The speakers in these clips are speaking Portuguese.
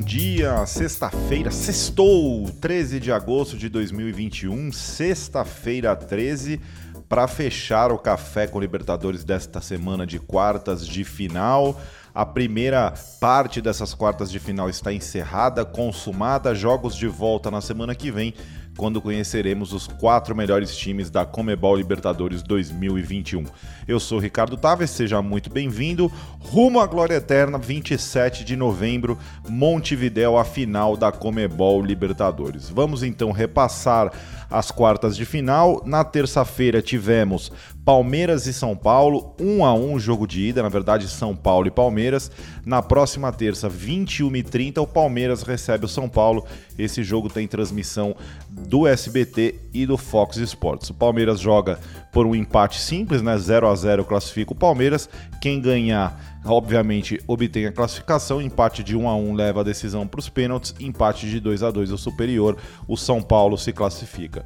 dia, sexta-feira, sextou, 13 de agosto de 2021, sexta-feira 13, para fechar o café com Libertadores desta semana de quartas de final. A primeira parte dessas quartas de final está encerrada, consumada, jogos de volta na semana que vem quando conheceremos os quatro melhores times da Comebol Libertadores 2021. Eu sou Ricardo Taves, seja muito bem-vindo. Rumo à Glória Eterna, 27 de novembro, Montevidéu, a final da Comebol Libertadores. Vamos então repassar as quartas de final. Na terça-feira tivemos Palmeiras e São Paulo, 1 a 1 jogo de ida, na verdade São Paulo e Palmeiras. Na próxima terça, 21h30, o Palmeiras recebe o São Paulo. Esse jogo tem transmissão do SBT e do Fox Sports. O Palmeiras joga por um empate simples, né? 0 a 0 classifica o Palmeiras. Quem ganhar, obviamente, obtém a classificação. Empate de 1 a 1 leva a decisão para os pênaltis. Empate de 2 a 2 o superior. O São Paulo se classifica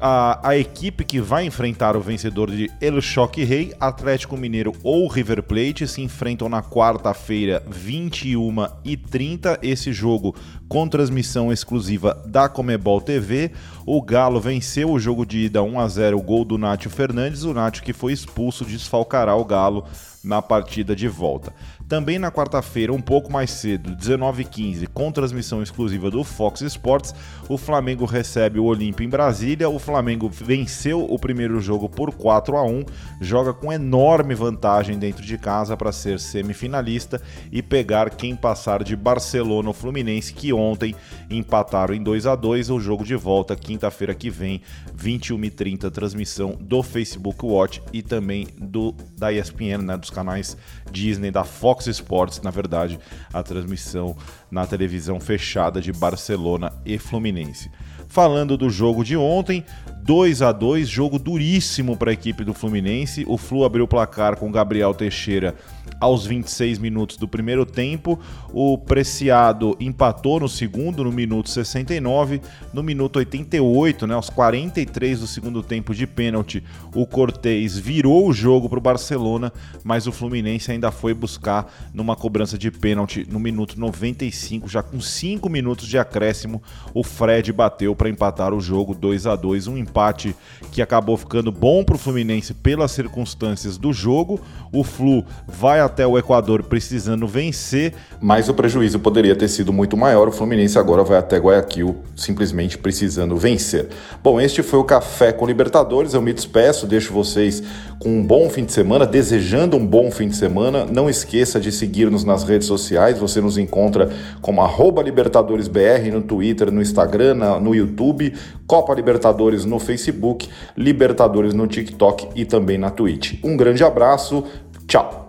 a, a equipe que vai enfrentar o vencedor de El Choque Rei, Atlético Mineiro ou River Plate, se enfrentam na quarta-feira, 21 e 30. Esse jogo com transmissão exclusiva da Comebol TV. O Galo venceu o jogo de ida 1 a 0, o gol do Nátio Fernandes. O Nátio que foi expulso desfalcará o Galo na partida de volta. Também na quarta-feira, um pouco mais cedo, 19h15, com transmissão exclusiva do Fox Sports, o Flamengo recebe o Olímpio em Brasília. O Flamengo venceu o primeiro jogo por 4 a 1 joga com enorme vantagem dentro de casa para ser semifinalista e pegar quem passar de Barcelona ou Fluminense, que ontem empataram em 2 a 2 O jogo de volta, quinta-feira que vem, 21h30, transmissão do Facebook Watch e também do da ESPN, né, dos canais Disney, da Fox Fox Sports, na verdade, a transmissão na televisão fechada de Barcelona e Fluminense. Falando do jogo de ontem, 2 a 2 jogo duríssimo para a equipe do Fluminense. O Flu abriu o placar com Gabriel Teixeira aos 26 minutos do primeiro tempo. O Preciado empatou no segundo, no minuto 69. No minuto 88, né, aos 43 do segundo tempo de pênalti, o Cortez virou o jogo para o Barcelona, mas o Fluminense ainda foi buscar numa cobrança de pênalti no minuto 95, já com 5 minutos de acréscimo. O Fred bateu para empatar o jogo 2 a 2 um empate que acabou ficando bom para o Fluminense pelas circunstâncias do jogo. O Flu vai até o Equador precisando vencer, mas o prejuízo poderia ter sido muito maior. O Fluminense agora vai até Guayaquil simplesmente precisando vencer. Bom, este foi o Café com Libertadores. Eu me despeço, deixo vocês com um bom fim de semana, desejando um bom fim de semana. Não esqueça de seguir-nos nas redes sociais. Você nos encontra como LibertadoresBR no Twitter, no Instagram, no YouTube, Copa Libertadores no Facebook, Libertadores no TikTok e também na Twitch. Um grande abraço, tchau!